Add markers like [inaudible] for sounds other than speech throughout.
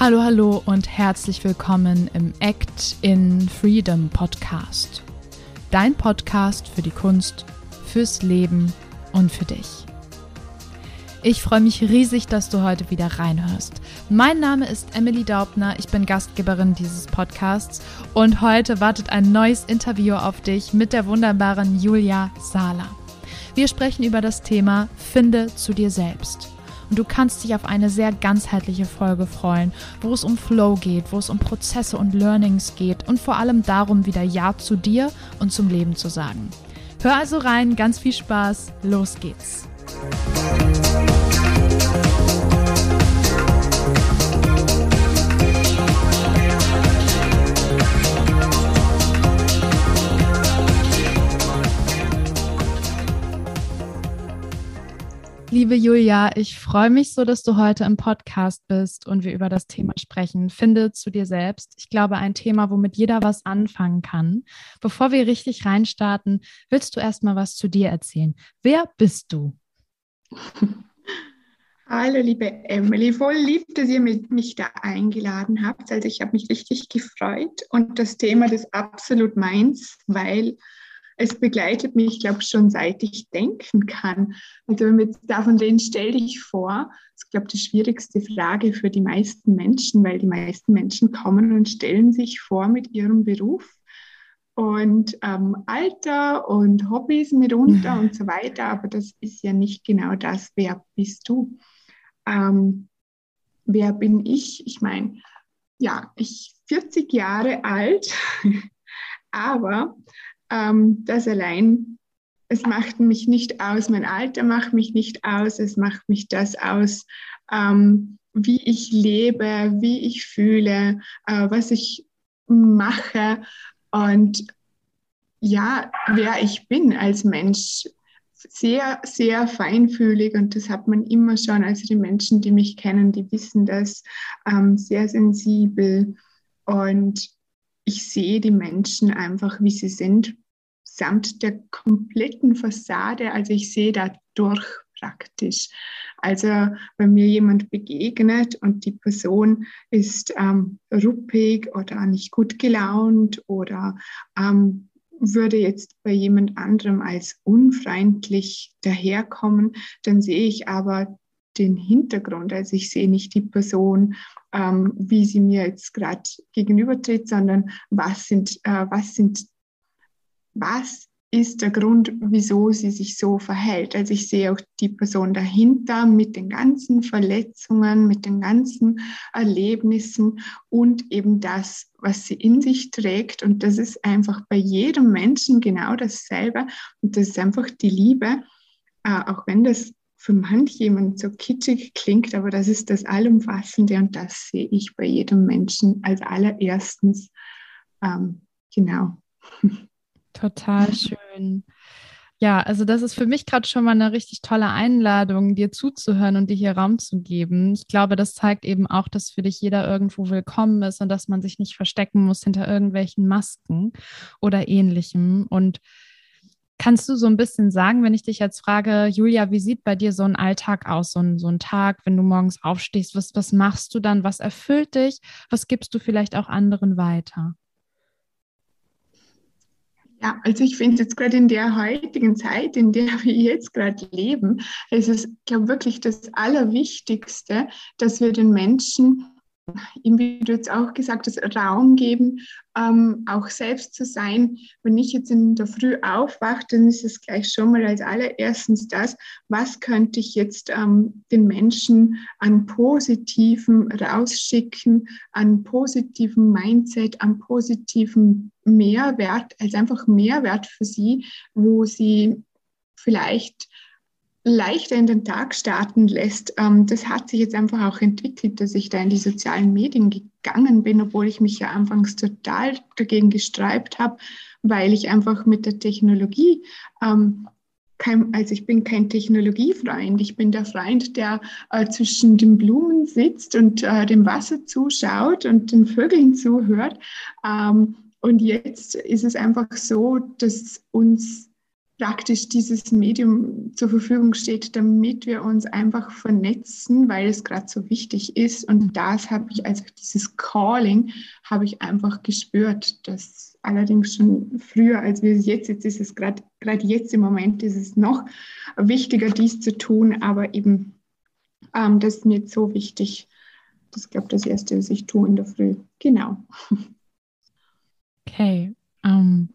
Hallo, hallo und herzlich willkommen im Act in Freedom Podcast. Dein Podcast für die Kunst, fürs Leben und für dich. Ich freue mich riesig, dass du heute wieder reinhörst. Mein Name ist Emily Daubner, ich bin Gastgeberin dieses Podcasts und heute wartet ein neues Interview auf dich mit der wunderbaren Julia Sala. Wir sprechen über das Thema Finde zu dir selbst. Und du kannst dich auf eine sehr ganzheitliche Folge freuen, wo es um Flow geht, wo es um Prozesse und Learnings geht und vor allem darum, wieder Ja zu dir und zum Leben zu sagen. Hör also rein, ganz viel Spaß, los geht's. Liebe Julia, ich freue mich so, dass du heute im Podcast bist und wir über das Thema sprechen. Finde zu dir selbst. Ich glaube, ein Thema, womit jeder was anfangen kann. Bevor wir richtig reinstarten, willst du erstmal was zu dir erzählen? Wer bist du? [laughs] Hallo, liebe Emily. Voll lieb, dass ihr mich da eingeladen habt. Also ich habe mich richtig gefreut und das Thema ist absolut meins, weil es begleitet mich, ich glaube, schon seit ich denken kann. Also wenn wir jetzt davon reden, stell dich vor, das ist, glaube ich, die schwierigste Frage für die meisten Menschen, weil die meisten Menschen kommen und stellen sich vor mit ihrem Beruf und ähm, Alter und Hobbys mitunter mhm. und so weiter. Aber das ist ja nicht genau das, wer bist du? Ähm, wer bin ich? Ich meine, ja, ich 40 Jahre alt, [laughs] aber ähm, das allein, es macht mich nicht aus, mein Alter macht mich nicht aus, es macht mich das aus, ähm, wie ich lebe, wie ich fühle, äh, was ich mache und ja, wer ich bin als Mensch. Sehr, sehr feinfühlig und das hat man immer schon. Also die Menschen, die mich kennen, die wissen das, ähm, sehr sensibel und ich sehe die Menschen einfach, wie sie sind, samt der kompletten Fassade. Also ich sehe da durch praktisch. Also wenn mir jemand begegnet und die Person ist ähm, ruppig oder nicht gut gelaunt oder ähm, würde jetzt bei jemand anderem als unfreundlich daherkommen, dann sehe ich aber den Hintergrund. Also ich sehe nicht die Person, ähm, wie sie mir jetzt gerade gegenübertritt, sondern was sind, äh, was sind, was ist der Grund, wieso sie sich so verhält. Also ich sehe auch die Person dahinter mit den ganzen Verletzungen, mit den ganzen Erlebnissen und eben das, was sie in sich trägt. Und das ist einfach bei jedem Menschen genau dasselbe. Und das ist einfach die Liebe, äh, auch wenn das für manch jemand so kitschig klingt, aber das ist das Allumfassende und das sehe ich bei jedem Menschen als allererstens. Ähm, genau. [laughs] Total schön. Ja, also das ist für mich gerade schon mal eine richtig tolle Einladung, dir zuzuhören und dir hier Raum zu geben. Ich glaube, das zeigt eben auch, dass für dich jeder irgendwo willkommen ist und dass man sich nicht verstecken muss hinter irgendwelchen Masken oder ähnlichem. Und Kannst du so ein bisschen sagen, wenn ich dich jetzt frage, Julia, wie sieht bei dir so ein Alltag aus, so ein, so ein Tag, wenn du morgens aufstehst? Was, was machst du dann? Was erfüllt dich? Was gibst du vielleicht auch anderen weiter? Ja, also ich finde jetzt gerade in der heutigen Zeit, in der wir jetzt gerade leben, ist es, glaube wirklich das Allerwichtigste, dass wir den Menschen wie du jetzt auch gesagt hast, Raum geben, ähm, auch selbst zu sein. Wenn ich jetzt in der Früh aufwache, dann ist es gleich schon mal als allererstens das, was könnte ich jetzt ähm, den Menschen an Positiven rausschicken, an positiven Mindset, an positiven Mehrwert, als einfach Mehrwert für sie, wo sie vielleicht leichter in den Tag starten lässt. Ähm, das hat sich jetzt einfach auch entwickelt, dass ich da in die sozialen Medien gegangen bin, obwohl ich mich ja anfangs total dagegen gesträubt habe, weil ich einfach mit der Technologie ähm, kein, also ich bin kein Technologiefreund, ich bin der Freund, der äh, zwischen den Blumen sitzt und äh, dem Wasser zuschaut und den Vögeln zuhört. Ähm, und jetzt ist es einfach so, dass uns praktisch dieses Medium zur Verfügung steht, damit wir uns einfach vernetzen, weil es gerade so wichtig ist. Und das habe ich, also dieses Calling, habe ich einfach gespürt. Das allerdings schon früher, als wir es jetzt, jetzt ist es gerade jetzt im Moment, ist es noch wichtiger, dies zu tun. Aber eben, ähm, das ist mir jetzt so wichtig. Das ist, glaube ich, das Erste, was ich tue in der Früh. Genau. Okay. Um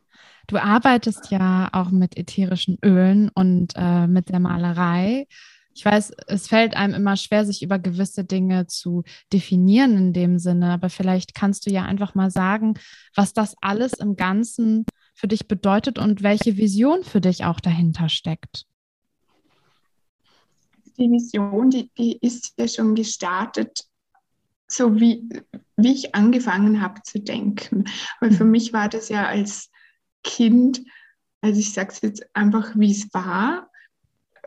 Du arbeitest ja auch mit ätherischen Ölen und äh, mit der Malerei. Ich weiß, es fällt einem immer schwer, sich über gewisse Dinge zu definieren in dem Sinne, aber vielleicht kannst du ja einfach mal sagen, was das alles im Ganzen für dich bedeutet und welche Vision für dich auch dahinter steckt. Die Vision, die, die ist ja schon gestartet, so wie, wie ich angefangen habe zu denken. Weil für mhm. mich war das ja als Kind, also ich sage es jetzt einfach, wie es war,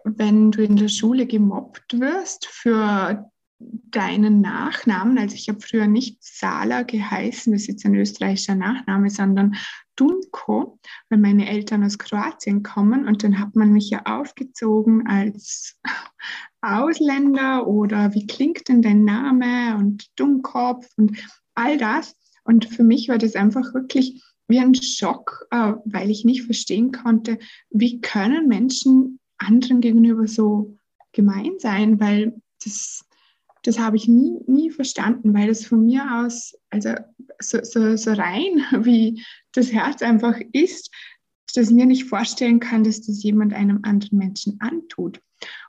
wenn du in der Schule gemobbt wirst für deinen Nachnamen. Also ich habe früher nicht Sala geheißen, das ist jetzt ein österreichischer Nachname, sondern Dunko, weil meine Eltern aus Kroatien kommen und dann hat man mich ja aufgezogen als Ausländer oder wie klingt denn dein Name und Dummkopf und all das. Und für mich war das einfach wirklich wie ein Schock, äh, weil ich nicht verstehen konnte, wie können Menschen anderen gegenüber so gemein sein, weil das, das habe ich nie, nie verstanden, weil das von mir aus, also so, so, so rein, [laughs] wie das Herz einfach ist, dass ich mir nicht vorstellen kann, dass das jemand einem anderen Menschen antut.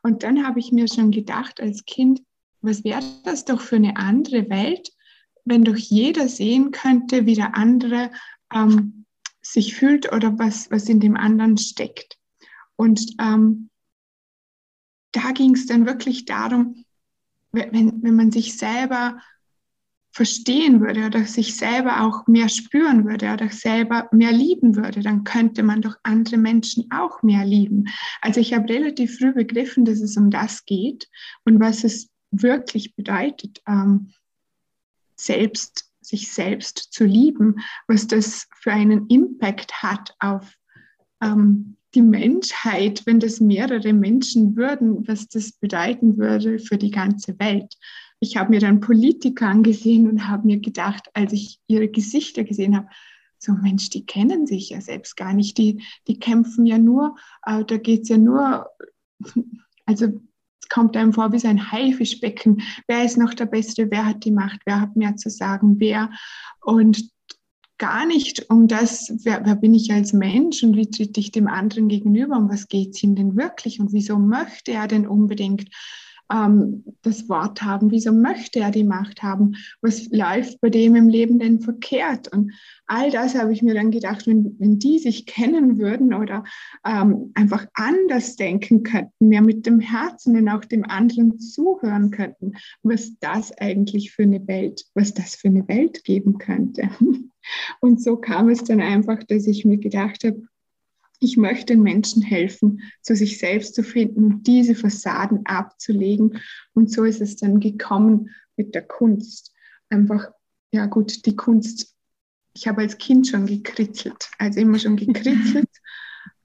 Und dann habe ich mir schon gedacht als Kind, was wäre das doch für eine andere Welt, wenn doch jeder sehen könnte, wie der andere ähm, sich fühlt oder was, was in dem anderen steckt. Und ähm, da ging es dann wirklich darum, wenn, wenn man sich selber verstehen würde oder sich selber auch mehr spüren würde oder selber mehr lieben würde, dann könnte man doch andere Menschen auch mehr lieben. Also ich habe relativ früh begriffen, dass es um das geht und was es wirklich bedeutet, ähm, selbst sich selbst zu lieben, was das für einen Impact hat auf ähm, die Menschheit, wenn das mehrere Menschen würden, was das bedeuten würde für die ganze Welt. Ich habe mir dann Politiker angesehen und habe mir gedacht, als ich ihre Gesichter gesehen habe, so Mensch, die kennen sich ja selbst gar nicht, die, die kämpfen ja nur, äh, da geht es ja nur, [laughs] also kommt einem vor wie so ein Haifischbecken. Wer ist noch der Beste? Wer hat die Macht? Wer hat mehr zu sagen? Wer? Und gar nicht um das, wer, wer bin ich als Mensch und wie tritt ich dem anderen gegenüber, um was geht es ihm denn wirklich und wieso möchte er denn unbedingt ähm, das Wort haben? Wieso möchte er die Macht haben? Was läuft bei dem im Leben denn verkehrt? Und all das habe ich mir dann gedacht, wenn, wenn die sich kennen würden oder ähm, einfach anders denken könnten, mehr mit dem Herzen und auch dem anderen zuhören könnten, was das eigentlich für eine Welt, was das für eine Welt geben könnte. [laughs] Und so kam es dann einfach, dass ich mir gedacht habe, ich möchte den Menschen helfen, zu sich selbst zu finden und diese Fassaden abzulegen. Und so ist es dann gekommen mit der Kunst. Einfach, ja gut, die Kunst. Ich habe als Kind schon gekritzelt, also immer schon [laughs] gekritzelt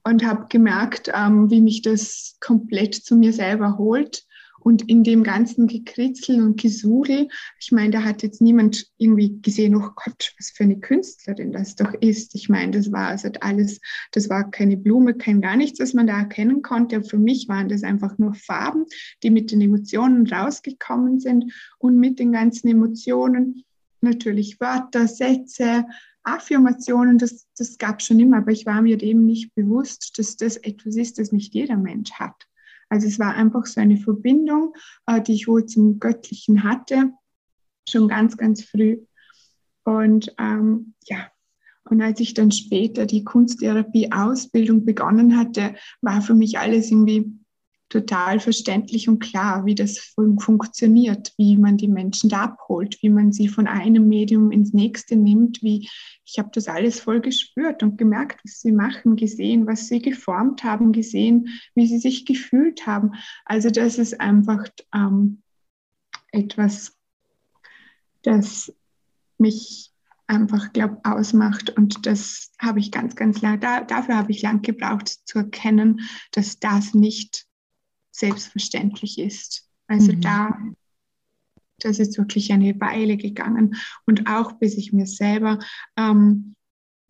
und habe gemerkt, ähm, wie mich das komplett zu mir selber holt und in dem ganzen Gekritzel und Gesudel, ich meine, da hat jetzt niemand irgendwie gesehen, oh Gott, was für eine Künstlerin das doch ist. Ich meine, das war also alles, das war keine Blume, kein gar nichts, was man da erkennen konnte. Für mich waren das einfach nur Farben, die mit den Emotionen rausgekommen sind und mit den ganzen Emotionen natürlich Wörter, Sätze, Affirmationen, das, das gab es schon immer, aber ich war mir dem nicht bewusst, dass das etwas ist, das nicht jeder Mensch hat. Also es war einfach so eine Verbindung, äh, die ich wohl zum Göttlichen hatte, schon ganz, ganz früh. Und ähm, ja, und als ich dann später die Kunsttherapie-Ausbildung begonnen hatte, war für mich alles irgendwie total verständlich und klar, wie das fun funktioniert, wie man die Menschen da abholt, wie man sie von einem Medium ins nächste nimmt, wie ich habe das alles voll gespürt und gemerkt, was sie machen, gesehen, was sie geformt haben, gesehen, wie sie sich gefühlt haben. Also das ist einfach ähm, etwas, das mich einfach, glaube ausmacht. Und das habe ich ganz, ganz lang, da, dafür habe ich lang gebraucht zu erkennen, dass das nicht selbstverständlich ist. Also mhm. da, das ist wirklich eine Weile gegangen. Und auch bis ich mir selber ähm,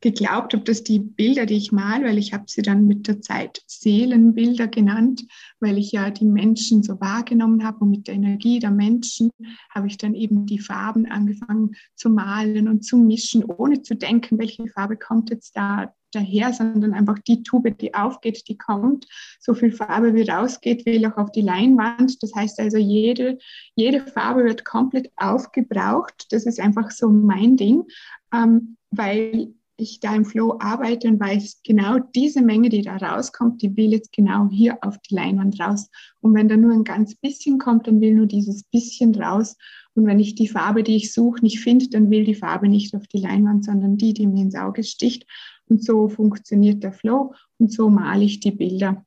geglaubt habe, dass die Bilder, die ich mal, weil ich habe sie dann mit der Zeit Seelenbilder genannt, weil ich ja die Menschen so wahrgenommen habe und mit der Energie der Menschen habe ich dann eben die Farben angefangen zu malen und zu mischen, ohne zu denken, welche Farbe kommt jetzt da daher, sondern einfach die Tube, die aufgeht, die kommt. So viel Farbe wie rausgeht, will auch auf die Leinwand. Das heißt also, jede, jede Farbe wird komplett aufgebraucht. Das ist einfach so mein Ding, ähm, weil ich da im Flow arbeite und weiß, genau diese Menge, die da rauskommt, die will jetzt genau hier auf die Leinwand raus. Und wenn da nur ein ganz bisschen kommt, dann will nur dieses bisschen raus. Und wenn ich die Farbe, die ich suche, nicht finde, dann will die Farbe nicht auf die Leinwand, sondern die, die mir ins Auge sticht. Und so funktioniert der Flow und so male ich die Bilder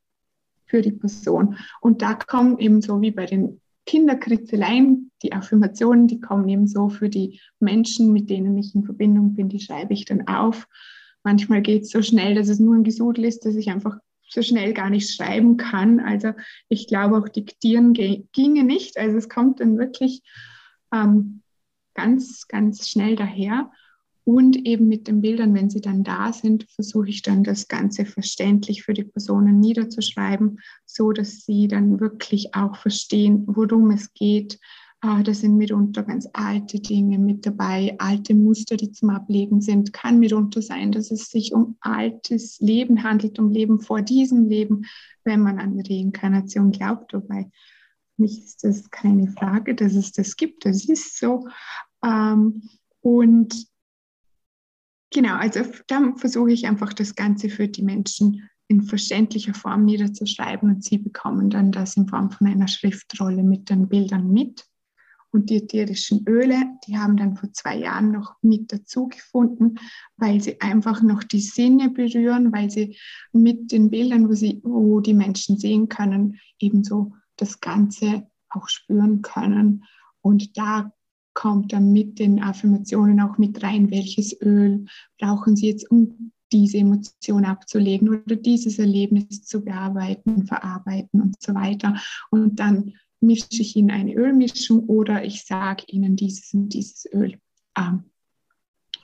für die Person. Und da kommen eben so wie bei den Kinderkritzeleien, die Affirmationen, die kommen eben so für die Menschen, mit denen ich in Verbindung bin, die schreibe ich dann auf. Manchmal geht es so schnell, dass es nur ein Gesudel ist, dass ich einfach so schnell gar nicht schreiben kann. Also ich glaube, auch diktieren ginge nicht. Also es kommt dann wirklich ähm, ganz, ganz schnell daher. Und eben mit den Bildern, wenn sie dann da sind, versuche ich dann das Ganze verständlich für die Personen niederzuschreiben, so dass sie dann wirklich auch verstehen, worum es geht. Ah, da sind mitunter ganz alte Dinge mit dabei, alte Muster, die zum Ablegen sind. Kann mitunter sein, dass es sich um altes Leben handelt, um Leben vor diesem Leben, wenn man an Reinkarnation glaubt. Wobei für mich ist das keine Frage, dass es das gibt. Das ist so. Ähm, und Genau, also dann versuche ich einfach das Ganze für die Menschen in verständlicher Form niederzuschreiben und sie bekommen dann das in Form von einer Schriftrolle mit den Bildern mit. Und die ätherischen Öle, die haben dann vor zwei Jahren noch mit dazu gefunden, weil sie einfach noch die Sinne berühren, weil sie mit den Bildern, wo, sie, wo die Menschen sehen können, ebenso das Ganze auch spüren können. Und da kommt dann mit den Affirmationen auch mit rein, welches Öl brauchen Sie jetzt, um diese Emotion abzulegen oder dieses Erlebnis zu bearbeiten, verarbeiten und so weiter. Und dann mische ich Ihnen eine Ölmischung oder ich sage Ihnen, dieses und dieses Öl ähm,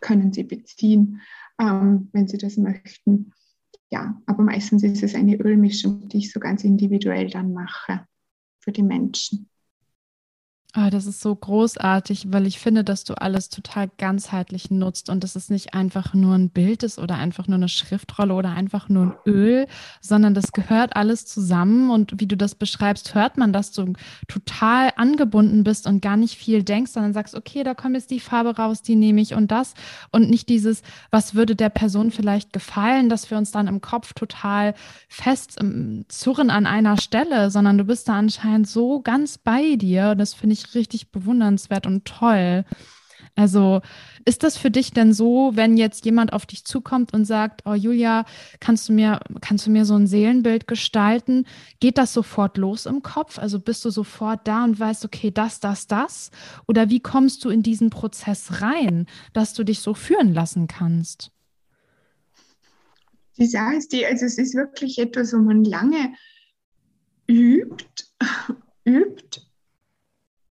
können Sie beziehen, ähm, wenn Sie das möchten. Ja, aber meistens ist es eine Ölmischung, die ich so ganz individuell dann mache für die Menschen. Oh, das ist so großartig, weil ich finde, dass du alles total ganzheitlich nutzt und dass es nicht einfach nur ein Bild ist oder einfach nur eine Schriftrolle oder einfach nur ein Öl, sondern das gehört alles zusammen. Und wie du das beschreibst, hört man, dass du total angebunden bist und gar nicht viel denkst, sondern sagst, okay, da kommt jetzt die Farbe raus, die nehme ich und das. Und nicht dieses, was würde der Person vielleicht gefallen, dass wir uns dann im Kopf total fest ähm, zurren an einer Stelle, sondern du bist da anscheinend so ganz bei dir. Und das finde ich richtig, bewundernswert und toll. Also ist das für dich denn so, wenn jetzt jemand auf dich zukommt und sagt, oh Julia, kannst du mir, kannst du mir so ein Seelenbild gestalten? Geht das sofort los im Kopf? Also bist du sofort da und weißt, okay, das, das, das? Oder wie kommst du in diesen Prozess rein, dass du dich so führen lassen kannst? Die Sache ist also es ist wirklich etwas, wo man lange übt, [laughs] übt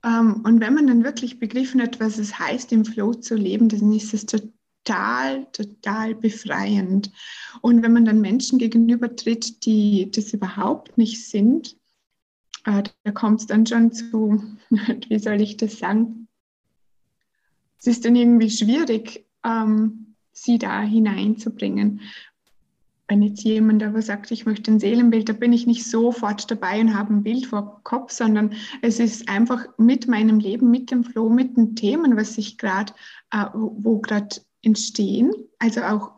und wenn man dann wirklich begriffen hat, was es heißt, im Flow zu leben, dann ist es total, total befreiend. Und wenn man dann Menschen gegenüber tritt, die das überhaupt nicht sind, äh, da kommt es dann schon zu, [laughs] wie soll ich das sagen? Es ist dann irgendwie schwierig, ähm, sie da hineinzubringen wenn jetzt jemand aber sagt, ich möchte ein Seelenbild, da bin ich nicht sofort dabei und habe ein Bild vor Kopf, sondern es ist einfach mit meinem Leben, mit dem Flow, mit den Themen, was sich gerade, äh, wo gerade entstehen, also auch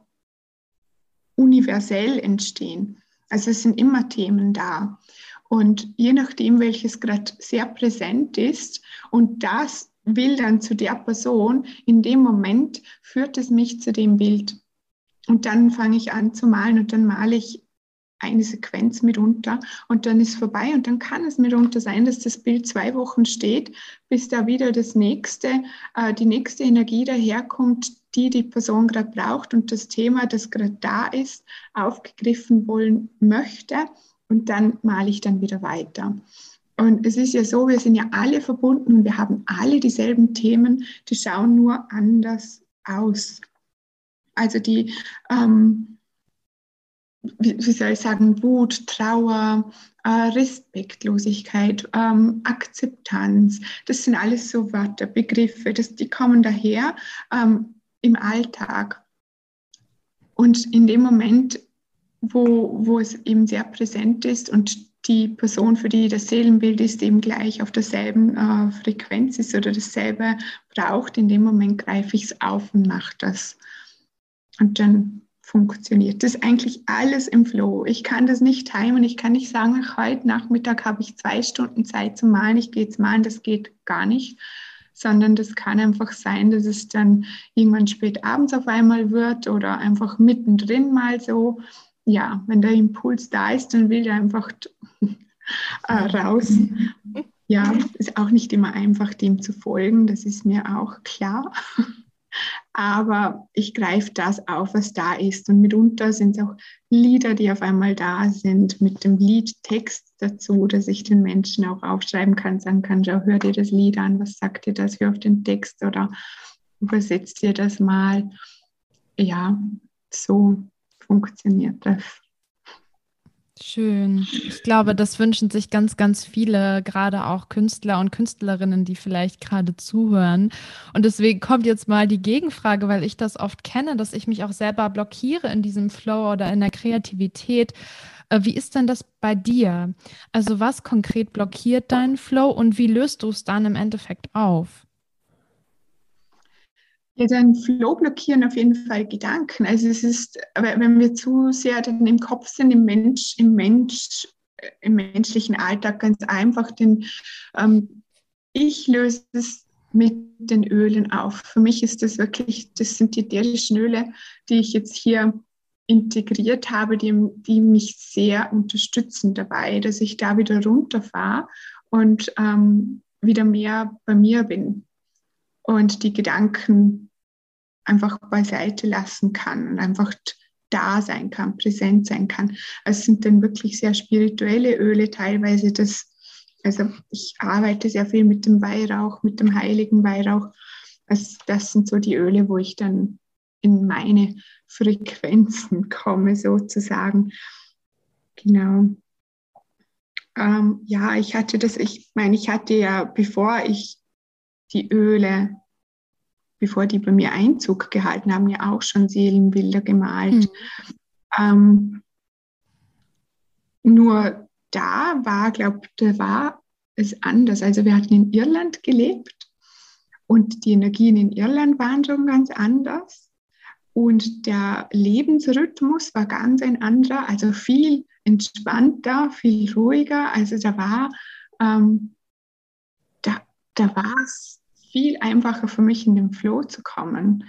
universell entstehen. Also es sind immer Themen da. Und je nachdem, welches gerade sehr präsent ist und das will dann zu der Person, in dem Moment führt es mich zu dem Bild. Und dann fange ich an zu malen und dann male ich eine Sequenz mitunter und dann ist vorbei und dann kann es mitunter sein, dass das Bild zwei Wochen steht, bis da wieder das nächste, äh, die nächste Energie daherkommt, die die Person gerade braucht und das Thema, das gerade da ist, aufgegriffen wollen möchte und dann male ich dann wieder weiter. Und es ist ja so, wir sind ja alle verbunden und wir haben alle dieselben Themen, die schauen nur anders aus. Also die, ähm, wie, soll ich sagen, Wut, Trauer, äh, Respektlosigkeit, ähm, Akzeptanz, das sind alles so Wörter, Begriffe, das, die kommen daher ähm, im Alltag. Und in dem Moment, wo, wo es eben sehr präsent ist und die Person, für die das Seelenbild ist, eben gleich auf derselben äh, Frequenz ist oder dasselbe braucht, in dem Moment greife ich es auf und mache das. Und dann funktioniert das eigentlich alles im Flow. Ich kann das nicht timen. Ich kann nicht sagen, heute Nachmittag habe ich zwei Stunden Zeit zu malen, ich gehe jetzt malen, das geht gar nicht. Sondern das kann einfach sein, dass es dann irgendwann spät abends auf einmal wird oder einfach mittendrin mal so ja, wenn der Impuls da ist, dann will er einfach [laughs] äh, raus. Ja, ist auch nicht immer einfach, dem zu folgen, das ist mir auch klar. [laughs] Aber ich greife das auf, was da ist. Und mitunter sind es auch Lieder, die auf einmal da sind, mit dem Liedtext dazu, dass ich den Menschen auch aufschreiben kann, sagen kann, schau, hör dir das Lied an, was sagt dir das, hör auf den Text oder übersetzt dir das mal. Ja, so funktioniert das. Schön. Ich glaube, das wünschen sich ganz, ganz viele, gerade auch Künstler und Künstlerinnen, die vielleicht gerade zuhören. Und deswegen kommt jetzt mal die Gegenfrage, weil ich das oft kenne, dass ich mich auch selber blockiere in diesem Flow oder in der Kreativität. Äh, wie ist denn das bei dir? Also was konkret blockiert deinen Flow und wie löst du es dann im Endeffekt auf? Ja, dann Flow blockieren auf jeden Fall Gedanken. Also es ist, wenn wir zu sehr dann im Kopf sind, im Mensch, im Mensch, äh, im menschlichen Alltag ganz einfach, denn ähm, ich löse es mit den Ölen auf. Für mich ist das wirklich, das sind die ätherischen Öle, die ich jetzt hier integriert habe, die, die mich sehr unterstützen dabei, dass ich da wieder runterfahre und ähm, wieder mehr bei mir bin und die Gedanken einfach beiseite lassen kann und einfach da sein kann, präsent sein kann. Also es sind dann wirklich sehr spirituelle Öle teilweise. Das, also ich arbeite sehr viel mit dem Weihrauch, mit dem heiligen Weihrauch. Also das sind so die Öle, wo ich dann in meine Frequenzen komme, sozusagen. Genau. Ähm, ja, ich hatte das, ich meine, ich hatte ja, bevor ich die Öle bevor die bei mir Einzug gehalten haben, ja auch schon Seelenbilder gemalt. Mhm. Ähm, nur da war, glaube ich, da war es anders. Also wir hatten in Irland gelebt und die Energien in Irland waren schon ganz anders. Und der Lebensrhythmus war ganz ein anderer, also viel entspannter, viel ruhiger. Also da war, ähm, da, da war es viel einfacher für mich in den Flow zu kommen.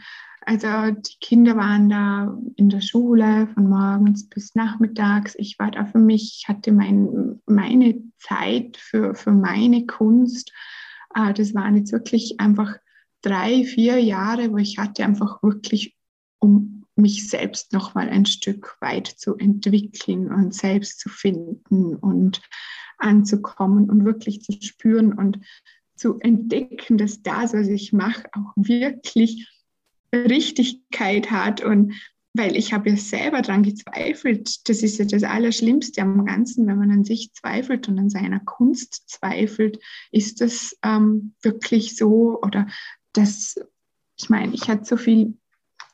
Also die Kinder waren da in der Schule von morgens bis nachmittags. Ich war da für mich, hatte mein, meine Zeit für, für meine Kunst. Äh, das waren jetzt wirklich einfach drei, vier Jahre, wo ich hatte einfach wirklich, um mich selbst noch mal ein Stück weit zu entwickeln und selbst zu finden und anzukommen und wirklich zu spüren und zu entdecken, dass das, was ich mache, auch wirklich Richtigkeit hat und weil ich habe ja selber daran gezweifelt. Das ist ja das Allerschlimmste am Ganzen, wenn man an sich zweifelt und an seiner Kunst zweifelt. Ist das ähm, wirklich so? Oder das, ich meine, ich hatte so viel,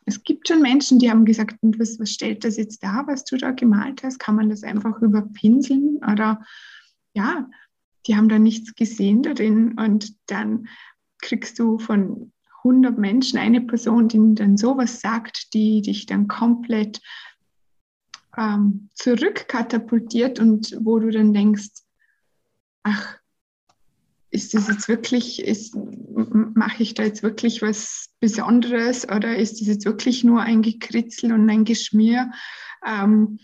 es gibt schon Menschen, die haben gesagt, was, was stellt das jetzt da, was du da gemalt hast? Kann man das einfach überpinseln? Oder ja, die haben da nichts gesehen darin und dann kriegst du von 100 Menschen eine Person, die dann sowas sagt, die dich dann komplett ähm, zurückkatapultiert und wo du dann denkst, ach, ist das jetzt wirklich, mache ich da jetzt wirklich was Besonderes oder ist das jetzt wirklich nur ein Gekritzel und ein Geschmier? Ähm,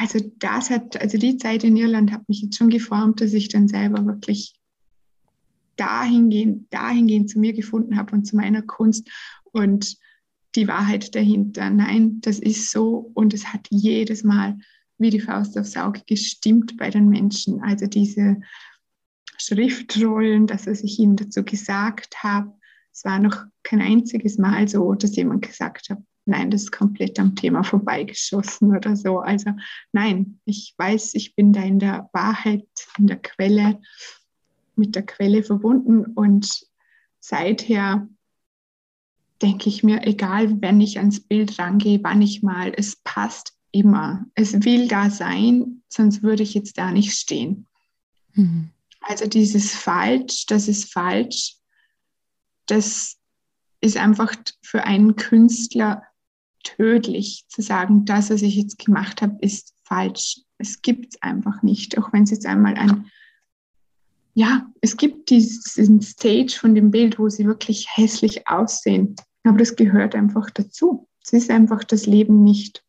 also das hat, also die Zeit in Irland hat mich jetzt schon geformt, dass ich dann selber wirklich dahingehend, dahingehend zu mir gefunden habe und zu meiner Kunst und die Wahrheit dahinter. Nein, das ist so und es hat jedes Mal wie die Faust aufs Auge gestimmt bei den Menschen. Also diese Schriftrollen, dass ich ihnen dazu gesagt habe, es war noch kein einziges Mal so, dass jemand gesagt hat, nein, das ist komplett am Thema vorbeigeschossen oder so. Also nein, ich weiß, ich bin da in der Wahrheit, in der Quelle, mit der Quelle verbunden und seither denke ich mir, egal, wenn ich ans Bild rangehe, wann ich mal, es passt immer. Es will da sein, sonst würde ich jetzt da nicht stehen. Mhm. Also dieses Falsch, das ist falsch, das ist einfach für einen Künstler tödlich zu sagen, das, was ich jetzt gemacht habe, ist falsch. Es gibt es einfach nicht, auch wenn es jetzt einmal ein, ja, es gibt diesen Stage von dem Bild, wo sie wirklich hässlich aussehen, aber das gehört einfach dazu. Es ist einfach das Leben nicht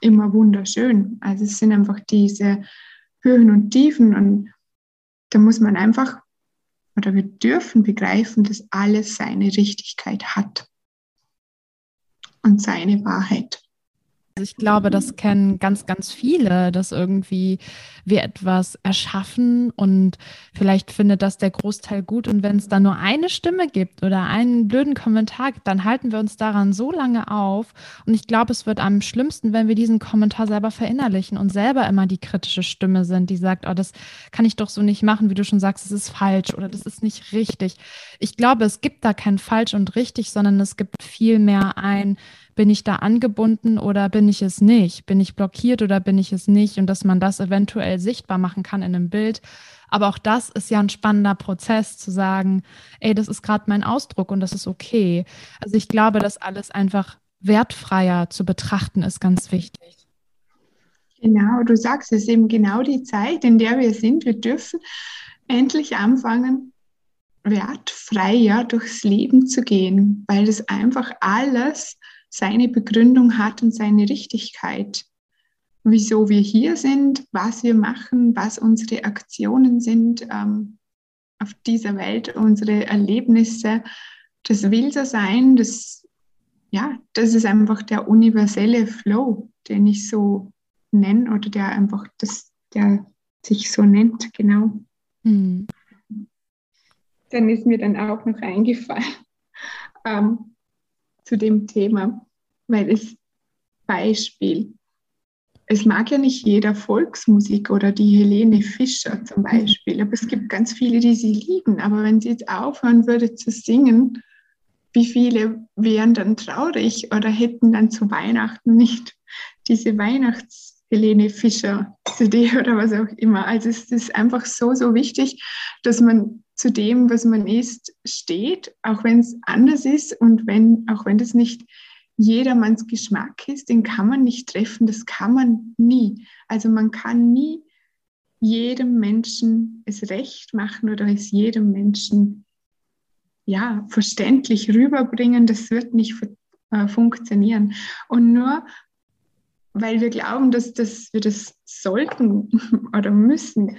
immer wunderschön. Also es sind einfach diese Höhen und Tiefen und da muss man einfach oder wir dürfen begreifen, dass alles seine Richtigkeit hat und seine Wahrheit. Also ich glaube, das kennen ganz, ganz viele, dass irgendwie wir etwas erschaffen und vielleicht findet das der Großteil gut. Und wenn es dann nur eine Stimme gibt oder einen blöden Kommentar gibt, dann halten wir uns daran so lange auf. Und ich glaube, es wird am schlimmsten, wenn wir diesen Kommentar selber verinnerlichen und selber immer die kritische Stimme sind, die sagt, oh, das kann ich doch so nicht machen, wie du schon sagst, es ist falsch oder das ist nicht richtig. Ich glaube, es gibt da kein falsch und richtig, sondern es gibt vielmehr ein, bin ich da angebunden oder bin ich es nicht? Bin ich blockiert oder bin ich es nicht? Und dass man das eventuell sichtbar machen kann in einem Bild. Aber auch das ist ja ein spannender Prozess zu sagen, ey, das ist gerade mein Ausdruck und das ist okay. Also ich glaube, dass alles einfach wertfreier zu betrachten ist ganz wichtig. Genau, du sagst es eben genau die Zeit, in der wir sind. Wir dürfen endlich anfangen, wertfreier durchs Leben zu gehen, weil das einfach alles seine Begründung hat und seine Richtigkeit. Wieso wir hier sind, was wir machen, was unsere Aktionen sind ähm, auf dieser Welt, unsere Erlebnisse. Das will so sein, das, ja, das ist einfach der universelle Flow, den ich so nenne oder der einfach das, der sich so nennt, genau. Hm. Dann ist mir dann auch noch eingefallen, [laughs] ähm, zu dem Thema, weil es Beispiel, es mag ja nicht jeder Volksmusik oder die Helene Fischer zum Beispiel, aber es gibt ganz viele, die sie lieben. Aber wenn sie jetzt aufhören würde zu singen, wie viele wären dann traurig oder hätten dann zu Weihnachten nicht diese Weihnachts-Helene Fischer CD [laughs] oder was auch immer. Also es ist einfach so, so wichtig, dass man zu dem, was man ist, steht, auch wenn es anders ist und wenn, auch wenn das nicht jedermanns Geschmack ist, den kann man nicht treffen, das kann man nie. Also man kann nie jedem Menschen es recht machen oder es jedem Menschen ja, verständlich rüberbringen, das wird nicht äh, funktionieren. Und nur weil wir glauben, dass, dass wir das sollten [laughs] oder müssen,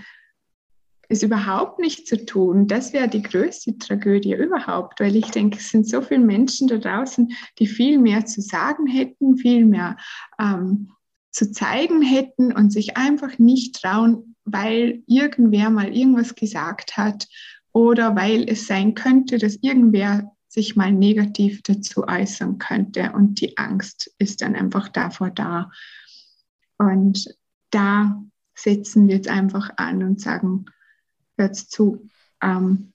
es überhaupt nicht zu tun, das wäre die größte Tragödie überhaupt, weil ich denke, es sind so viele Menschen da draußen, die viel mehr zu sagen hätten, viel mehr ähm, zu zeigen hätten und sich einfach nicht trauen, weil irgendwer mal irgendwas gesagt hat oder weil es sein könnte, dass irgendwer sich mal negativ dazu äußern könnte und die Angst ist dann einfach davor da. Und da setzen wir jetzt einfach an und sagen, hört zu. Ähm,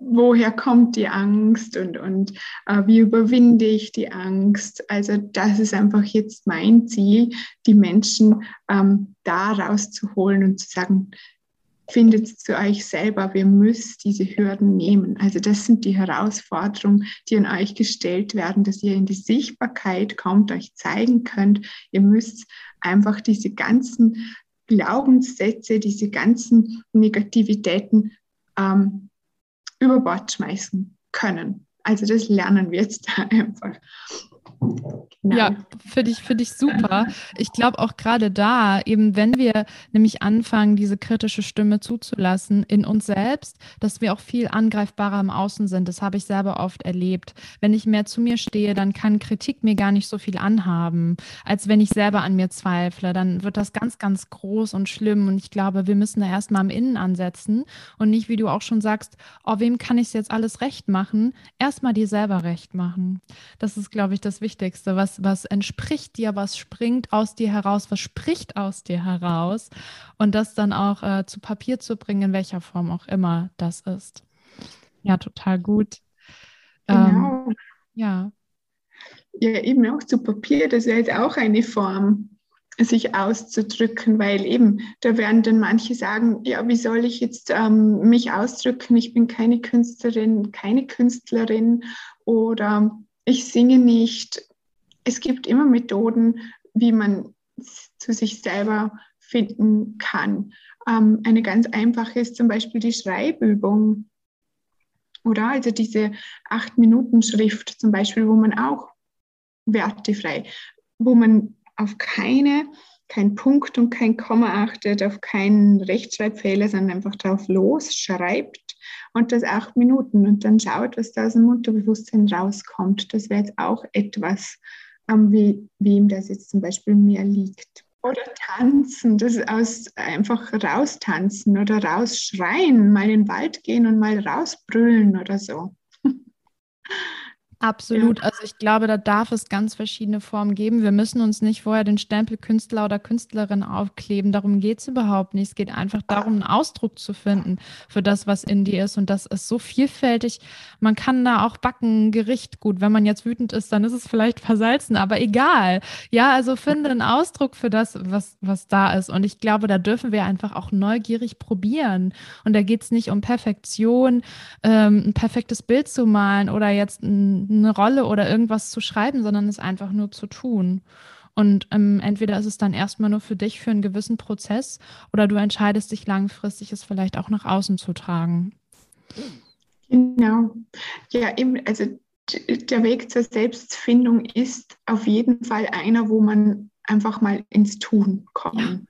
woher kommt die Angst und, und äh, wie überwinde ich die Angst? Also das ist einfach jetzt mein Ziel, die Menschen ähm, da rauszuholen und zu sagen, findet zu euch selber, wir müssen diese Hürden nehmen. Also das sind die Herausforderungen, die an euch gestellt werden, dass ihr in die Sichtbarkeit kommt, euch zeigen könnt. Ihr müsst einfach diese ganzen Glaubenssätze, diese ganzen Negativitäten ähm, über Bord schmeißen können. Also das lernen wir jetzt [laughs] einfach. Genau. Ja, finde ich, find ich super. Ich glaube auch gerade da, eben wenn wir nämlich anfangen, diese kritische Stimme zuzulassen in uns selbst, dass wir auch viel angreifbarer im Außen sind. Das habe ich selber oft erlebt. Wenn ich mehr zu mir stehe, dann kann Kritik mir gar nicht so viel anhaben, als wenn ich selber an mir zweifle. Dann wird das ganz, ganz groß und schlimm. Und ich glaube, wir müssen da erstmal im Innen ansetzen und nicht, wie du auch schon sagst, oh, wem kann ich es jetzt alles recht machen? Erstmal dir selber recht machen. Das ist, glaube ich, das Wichtigste. Was was, was entspricht dir, was springt aus dir heraus, was spricht aus dir heraus und das dann auch äh, zu Papier zu bringen, in welcher Form auch immer das ist. Ja, total gut. Genau. Ähm, ja. Ja, eben auch zu Papier, das ist jetzt auch eine Form, sich auszudrücken, weil eben, da werden dann manche sagen, ja, wie soll ich jetzt ähm, mich ausdrücken? Ich bin keine Künstlerin, keine Künstlerin oder ich singe nicht, es gibt immer Methoden, wie man zu sich selber finden kann. Ähm, eine ganz einfache ist zum Beispiel die Schreibübung. Oder also diese acht Minuten Schrift zum Beispiel, wo man auch wertefrei, wo man auf keine, kein Punkt und kein Komma achtet, auf keinen Rechtschreibfehler, sondern einfach drauf los schreibt und das acht Minuten und dann schaut, was da aus dem Unterbewusstsein rauskommt. Das wäre jetzt auch etwas, wie, wie ihm das jetzt zum Beispiel mir liegt. Oder tanzen, das aus einfach raustanzen oder rausschreien, mal in den Wald gehen und mal rausbrüllen oder so. [laughs] Absolut. Ja. Also ich glaube, da darf es ganz verschiedene Formen geben. Wir müssen uns nicht vorher den Stempel Künstler oder Künstlerin aufkleben. Darum geht es überhaupt nicht. Es geht einfach darum, einen Ausdruck zu finden für das, was in dir ist. Und das ist so vielfältig. Man kann da auch backen, Gericht. Gut, wenn man jetzt wütend ist, dann ist es vielleicht versalzen, aber egal. Ja, also finde einen Ausdruck für das, was, was da ist. Und ich glaube, da dürfen wir einfach auch neugierig probieren. Und da geht es nicht um Perfektion, ähm, ein perfektes Bild zu malen oder jetzt ein eine Rolle oder irgendwas zu schreiben, sondern es einfach nur zu tun. Und ähm, entweder ist es dann erstmal nur für dich für einen gewissen Prozess oder du entscheidest dich langfristig, es vielleicht auch nach außen zu tragen. Genau. Ja, eben, also der Weg zur Selbstfindung ist auf jeden Fall einer, wo man einfach mal ins Tun kommt. Ja,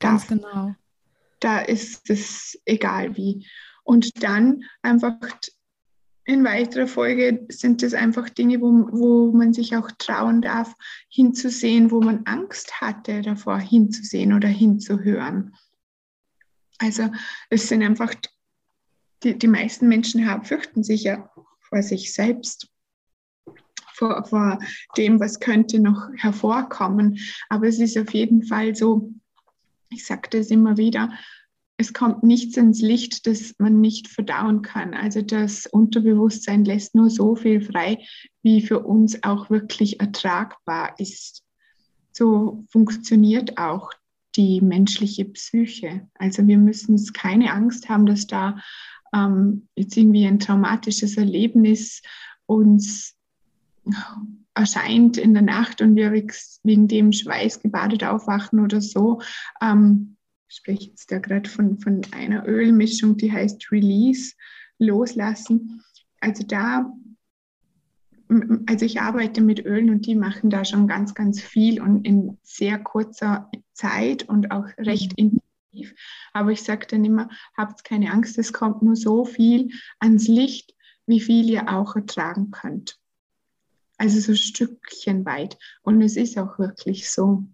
ganz genau. Da ist es egal wie. Und dann einfach in weiterer Folge sind das einfach Dinge, wo, wo man sich auch trauen darf, hinzusehen, wo man Angst hatte davor, hinzusehen oder hinzuhören. Also es sind einfach, die, die meisten Menschen haben, fürchten sich ja vor sich selbst, vor, vor dem, was könnte noch hervorkommen. Aber es ist auf jeden Fall so, ich sage das immer wieder, es kommt nichts ins Licht, das man nicht verdauen kann. Also das Unterbewusstsein lässt nur so viel frei, wie für uns auch wirklich ertragbar ist. So funktioniert auch die menschliche Psyche. Also wir müssen keine Angst haben, dass da ähm, jetzt irgendwie ein traumatisches Erlebnis uns erscheint in der Nacht und wir wegen dem Schweiß gebadet aufwachen oder so. Ähm, spreche jetzt da gerade von, von einer Ölmischung, die heißt Release, loslassen. Also da, also ich arbeite mit Ölen und die machen da schon ganz, ganz viel und in sehr kurzer Zeit und auch recht mhm. intensiv. Aber ich sage dann immer, habt keine Angst, es kommt nur so viel ans Licht, wie viel ihr auch ertragen könnt. Also so Stückchen weit. Und es ist auch wirklich so.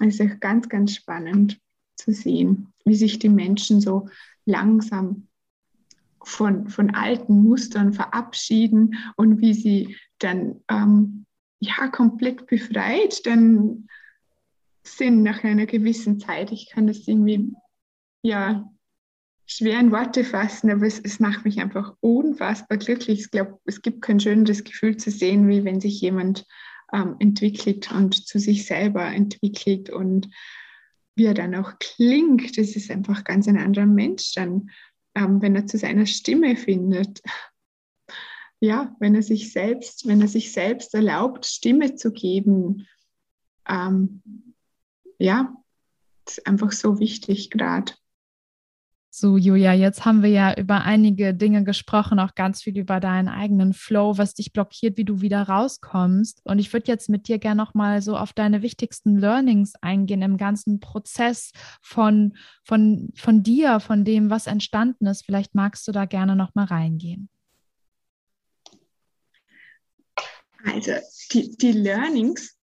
Es ist auch ganz, ganz spannend zu sehen, wie sich die Menschen so langsam von, von alten Mustern verabschieden und wie sie dann ähm, ja komplett befreit dann sind nach einer gewissen Zeit. Ich kann das irgendwie ja schwer in Worte fassen, aber es, es macht mich einfach unfassbar glücklich. Ich glaube, es gibt kein schöneres Gefühl zu sehen, wie wenn sich jemand ähm, entwickelt und zu sich selber entwickelt und wie er dann auch klingt, das ist einfach ganz ein anderer Mensch dann, ähm, wenn er zu seiner Stimme findet. [laughs] Ja, wenn er sich selbst, wenn er sich selbst erlaubt, Stimme zu geben. Ähm, ja, ist einfach so wichtig gerade. So, Julia, jetzt haben wir ja über einige Dinge gesprochen, auch ganz viel über deinen eigenen Flow, was dich blockiert, wie du wieder rauskommst. Und ich würde jetzt mit dir gerne nochmal so auf deine wichtigsten Learnings eingehen im ganzen Prozess von, von, von dir, von dem, was entstanden ist. Vielleicht magst du da gerne nochmal reingehen. Also die, die Learnings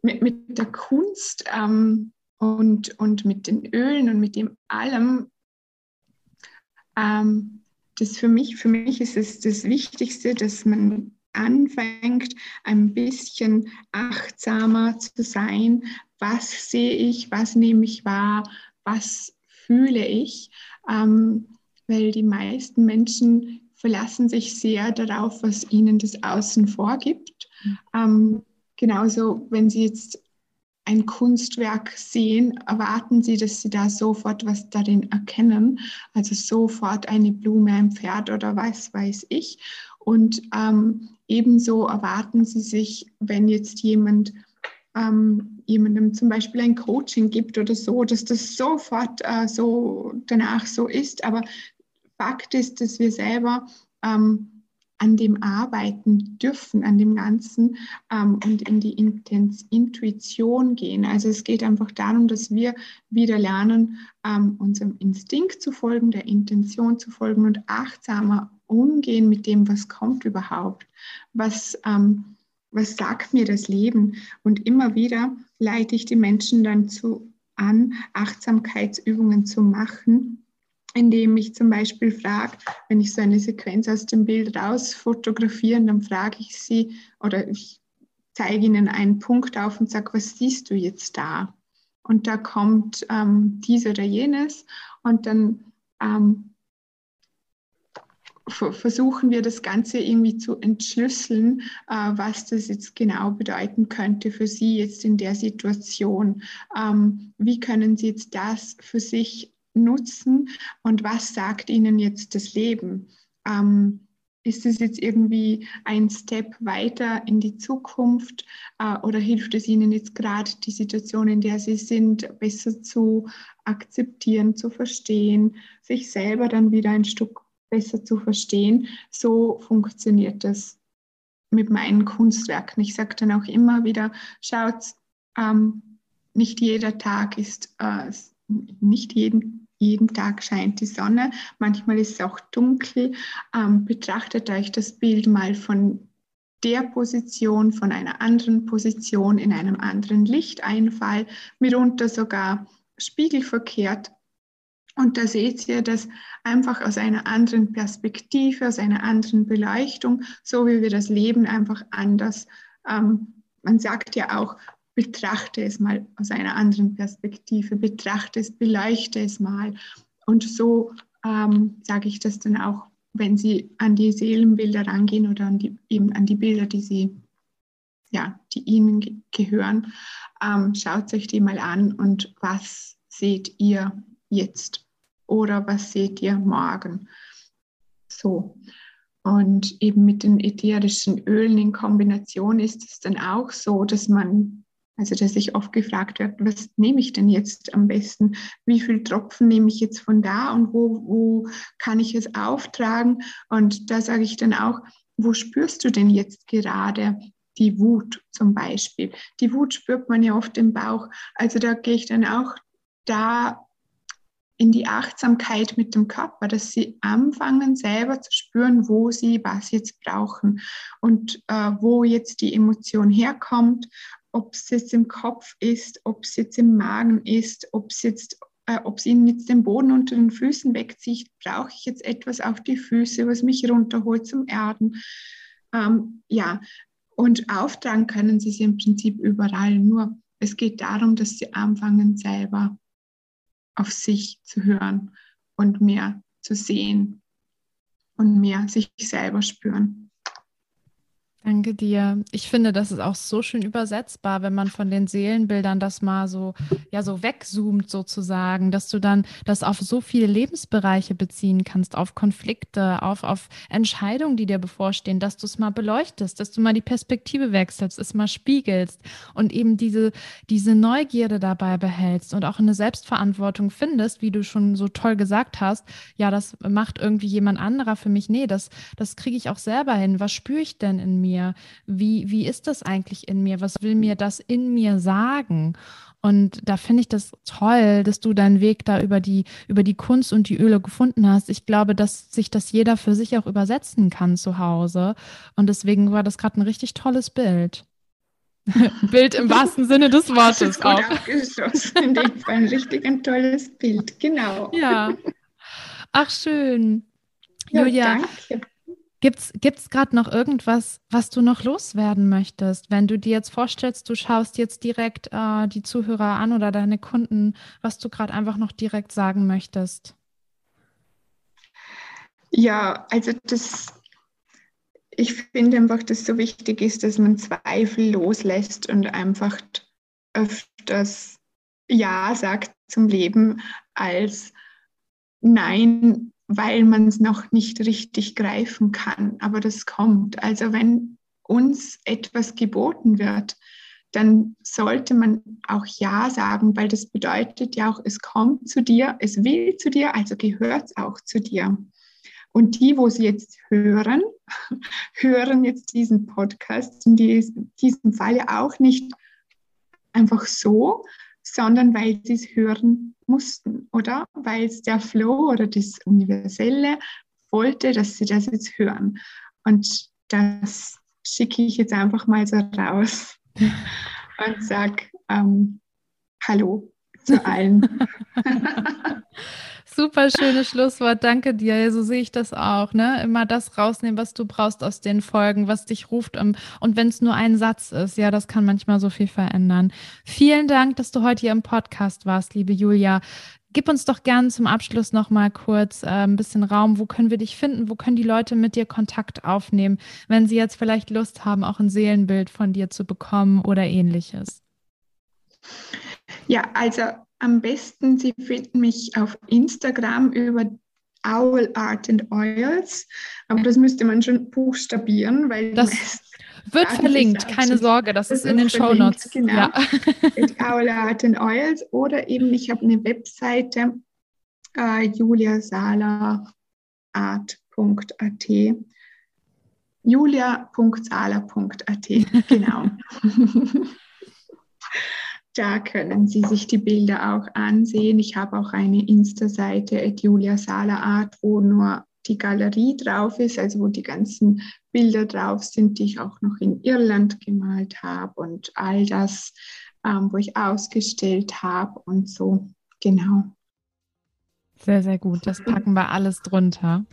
mit, mit der Kunst ähm, und, und mit den Ölen und mit dem allem ähm, das für mich, für mich ist es das Wichtigste, dass man anfängt, ein bisschen achtsamer zu sein. Was sehe ich, was nehme ich wahr, was fühle ich? Ähm, weil die meisten Menschen verlassen sich sehr darauf, was ihnen das Außen vorgibt. Mhm. Ähm, genauso, wenn sie jetzt ein Kunstwerk sehen, erwarten Sie, dass Sie da sofort was darin erkennen, also sofort eine Blume, ein Pferd oder was weiß ich. Und ähm, ebenso erwarten Sie sich, wenn jetzt jemand ähm, jemandem zum Beispiel ein Coaching gibt oder so, dass das sofort äh, so danach so ist. Aber Fakt ist, dass wir selber ähm, an dem arbeiten dürfen, an dem Ganzen ähm, und in die Intens Intuition gehen. Also es geht einfach darum, dass wir wieder lernen, ähm, unserem Instinkt zu folgen, der Intention zu folgen und achtsamer umgehen mit dem, was kommt überhaupt. Was, ähm, was sagt mir das Leben? Und immer wieder leite ich die Menschen dann zu an, Achtsamkeitsübungen zu machen indem ich zum Beispiel frage, wenn ich so eine Sequenz aus dem Bild raus fotografiere, dann frage ich sie oder ich zeige ihnen einen Punkt auf und sage, was siehst du jetzt da? Und da kommt ähm, dies oder jenes und dann ähm, versuchen wir das Ganze irgendwie zu entschlüsseln, äh, was das jetzt genau bedeuten könnte für Sie jetzt in der Situation. Ähm, wie können Sie jetzt das für sich nutzen und was sagt ihnen jetzt das Leben? Ähm, ist es jetzt irgendwie ein Step weiter in die Zukunft äh, oder hilft es Ihnen jetzt gerade die Situation, in der Sie sind, besser zu akzeptieren, zu verstehen, sich selber dann wieder ein Stück besser zu verstehen? So funktioniert das mit meinen Kunstwerken. Ich sage dann auch immer wieder, schaut, ähm, nicht jeder Tag ist, äh, nicht jeden jeden Tag scheint die Sonne, manchmal ist es auch dunkel. Ähm, betrachtet euch das Bild mal von der Position, von einer anderen Position, in einem anderen Lichteinfall, mitunter sogar spiegelverkehrt. Und da seht ihr das einfach aus einer anderen Perspektive, aus einer anderen Beleuchtung, so wie wir das Leben einfach anders. Ähm, man sagt ja auch, betrachte es mal aus einer anderen Perspektive, betrachte es, beleuchte es mal. Und so ähm, sage ich das dann auch, wenn Sie an die Seelenbilder rangehen oder an die, eben an die Bilder, die Sie, ja, die Ihnen ge gehören, ähm, schaut euch die mal an und was seht ihr jetzt oder was seht ihr morgen? So. Und eben mit den ätherischen Ölen in Kombination ist es dann auch so, dass man also, dass ich oft gefragt werde, was nehme ich denn jetzt am besten? Wie viele Tropfen nehme ich jetzt von da und wo, wo kann ich es auftragen? Und da sage ich dann auch, wo spürst du denn jetzt gerade die Wut zum Beispiel? Die Wut spürt man ja oft im Bauch. Also da gehe ich dann auch da in die Achtsamkeit mit dem Körper, dass sie anfangen selber zu spüren, wo sie was jetzt brauchen und äh, wo jetzt die Emotion herkommt ob es jetzt im Kopf ist, ob es jetzt im Magen ist, ob es jetzt äh, ob es ihnen jetzt den Boden unter den Füßen wegzieht, brauche ich jetzt etwas auf die Füße, was mich runterholt zum Erden. Ähm, ja, und auftragen können sie es im Prinzip überall. Nur es geht darum, dass sie anfangen, selber auf sich zu hören und mehr zu sehen und mehr sich selber spüren. Danke dir. Ich finde, das ist auch so schön übersetzbar, wenn man von den Seelenbildern das mal so, ja, so wegzoomt sozusagen, dass du dann das auf so viele Lebensbereiche beziehen kannst, auf Konflikte, auf, auf Entscheidungen, die dir bevorstehen, dass du es mal beleuchtest, dass du mal die Perspektive wechselst, es mal spiegelst und eben diese, diese Neugierde dabei behältst und auch eine Selbstverantwortung findest, wie du schon so toll gesagt hast. Ja, das macht irgendwie jemand anderer für mich. Nee, das, das kriege ich auch selber hin. Was spüre ich denn in mir? Mir? Wie, wie ist das eigentlich in mir? Was will mir das in mir sagen? Und da finde ich das toll, dass du deinen Weg da über die, über die Kunst und die Öle gefunden hast. Ich glaube, dass sich das jeder für sich auch übersetzen kann zu Hause. Und deswegen war das gerade ein richtig tolles Bild. [laughs] Bild im wahrsten Sinne des [laughs] Wortes. Das auch. In dem Fall ein richtig ein tolles Bild, genau. Ja. Ach, schön. Ja, Julia, danke. Gibt's gibt's gerade noch irgendwas, was du noch loswerden möchtest, wenn du dir jetzt vorstellst, du schaust jetzt direkt äh, die Zuhörer an oder deine Kunden, was du gerade einfach noch direkt sagen möchtest? Ja, also das, ich finde einfach, dass es so wichtig ist, dass man Zweifel loslässt und einfach öfters Ja sagt zum Leben als Nein weil man es noch nicht richtig greifen kann. Aber das kommt. Also wenn uns etwas geboten wird, dann sollte man auch Ja sagen, weil das bedeutet ja auch, es kommt zu dir, es will zu dir, also gehört es auch zu dir. Und die, wo sie jetzt hören, [laughs] hören jetzt diesen Podcast in diesem Fall ja auch nicht einfach so, sondern weil sie es hören mussten, oder? Weil es der Flow oder das Universelle wollte, dass sie das jetzt hören. Und das schicke ich jetzt einfach mal so raus [laughs] und sage ähm, Hallo zu allen. [laughs] Super schönes Schlusswort. Danke dir. So sehe ich das auch. Ne? Immer das rausnehmen, was du brauchst aus den Folgen, was dich ruft. Und wenn es nur ein Satz ist, ja, das kann manchmal so viel verändern. Vielen Dank, dass du heute hier im Podcast warst, liebe Julia. Gib uns doch gerne zum Abschluss noch mal kurz äh, ein bisschen Raum. Wo können wir dich finden? Wo können die Leute mit dir Kontakt aufnehmen, wenn sie jetzt vielleicht Lust haben, auch ein Seelenbild von dir zu bekommen oder ähnliches? Ja, also am besten, Sie finden mich auf Instagram über Owl Art and Oils, aber das müsste man schon buchstabieren, weil das wird verlinkt, keine Sorge, das, das ist in den Show Notes. Genau. Ja. [laughs] Owl Art and Oils oder eben ich habe eine Webseite äh, juliasalaart.at julia.sala.at, genau. [laughs] [laughs] Da können Sie sich die Bilder auch ansehen. Ich habe auch eine Insta-Seite, Julia Sala Art, wo nur die Galerie drauf ist, also wo die ganzen Bilder drauf sind, die ich auch noch in Irland gemalt habe und all das, ähm, wo ich ausgestellt habe und so. Genau. Sehr, sehr gut. Das packen wir alles drunter.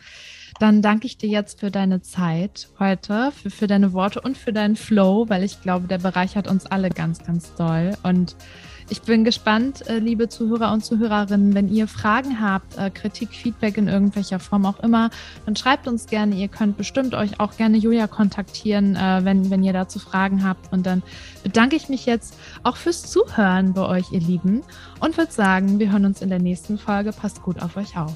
Dann danke ich dir jetzt für deine Zeit heute, für, für deine Worte und für deinen Flow, weil ich glaube, der bereichert uns alle ganz, ganz doll. Und ich bin gespannt, äh, liebe Zuhörer und Zuhörerinnen, wenn ihr Fragen habt, äh, Kritik, Feedback in irgendwelcher Form auch immer, dann schreibt uns gerne. Ihr könnt bestimmt euch auch gerne Julia kontaktieren, äh, wenn, wenn ihr dazu Fragen habt. Und dann bedanke ich mich jetzt auch fürs Zuhören bei euch, ihr Lieben, und würde sagen, wir hören uns in der nächsten Folge. Passt gut auf euch auf.